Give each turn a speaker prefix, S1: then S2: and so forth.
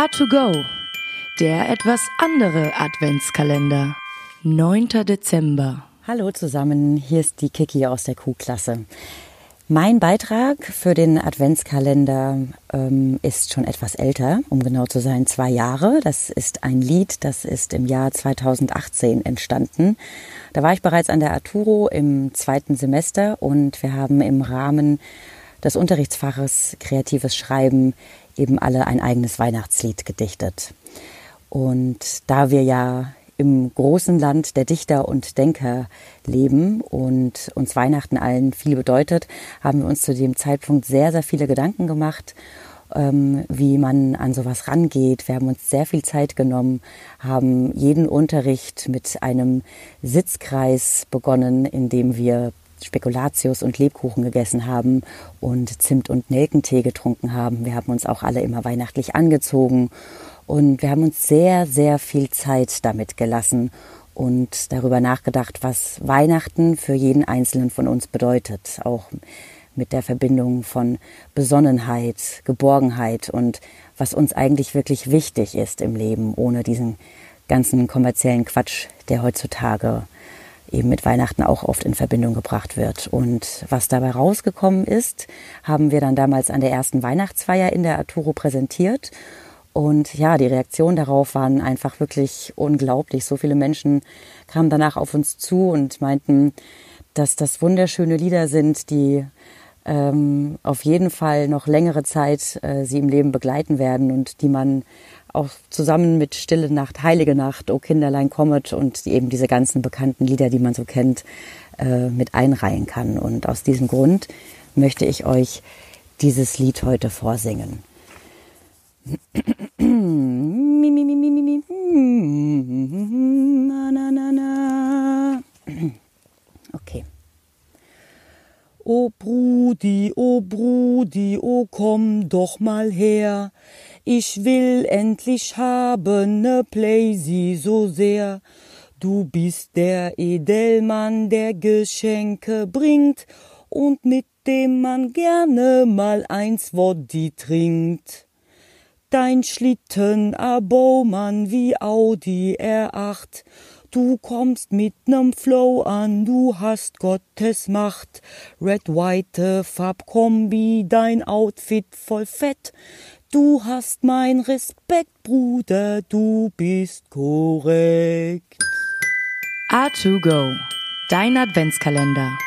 S1: A2Go, der etwas andere Adventskalender. 9. Dezember.
S2: Hallo zusammen, hier ist die Kiki aus der Q-Klasse. Mein Beitrag für den Adventskalender ähm, ist schon etwas älter, um genau zu sein, zwei Jahre. Das ist ein Lied, das ist im Jahr 2018 entstanden. Da war ich bereits an der Arturo im zweiten Semester und wir haben im Rahmen des Unterrichtsfaches Kreatives Schreiben eben alle ein eigenes Weihnachtslied gedichtet. Und da wir ja im großen Land der Dichter und Denker leben und uns Weihnachten allen viel bedeutet, haben wir uns zu dem Zeitpunkt sehr, sehr viele Gedanken gemacht, ähm, wie man an sowas rangeht. Wir haben uns sehr viel Zeit genommen, haben jeden Unterricht mit einem Sitzkreis begonnen, in dem wir Spekulatius und Lebkuchen gegessen haben und Zimt und Nelkentee getrunken haben. Wir haben uns auch alle immer weihnachtlich angezogen und wir haben uns sehr, sehr viel Zeit damit gelassen und darüber nachgedacht, was Weihnachten für jeden Einzelnen von uns bedeutet. Auch mit der Verbindung von Besonnenheit, Geborgenheit und was uns eigentlich wirklich wichtig ist im Leben, ohne diesen ganzen kommerziellen Quatsch, der heutzutage eben mit Weihnachten auch oft in Verbindung gebracht wird. Und was dabei rausgekommen ist, haben wir dann damals an der ersten Weihnachtsfeier in der Arturo präsentiert. Und ja, die Reaktionen darauf waren einfach wirklich unglaublich. So viele Menschen kamen danach auf uns zu und meinten, dass das wunderschöne Lieder sind, die ähm, auf jeden Fall noch längere Zeit äh, sie im Leben begleiten werden und die man auch zusammen mit Stille Nacht, Heilige Nacht, O Kinderlein kommet und eben diese ganzen bekannten Lieder, die man so kennt, äh, mit einreihen kann. Und aus diesem Grund möchte ich euch dieses Lied heute vorsingen. O Brudi, o Brudi, o komm doch mal her. Ich will endlich haben ne Playsee so sehr. Du bist der Edelmann, der Geschenke bringt und mit dem man gerne mal eins Woddy trinkt. Dein Schlitten, a Bowman wie Audi R8. Du kommst mit nem Flow an, du hast Gottes Macht. Red, white Farbkombi, dein Outfit voll fett. Du hast mein Respekt, Bruder, du bist korrekt.
S1: A2Go, dein Adventskalender.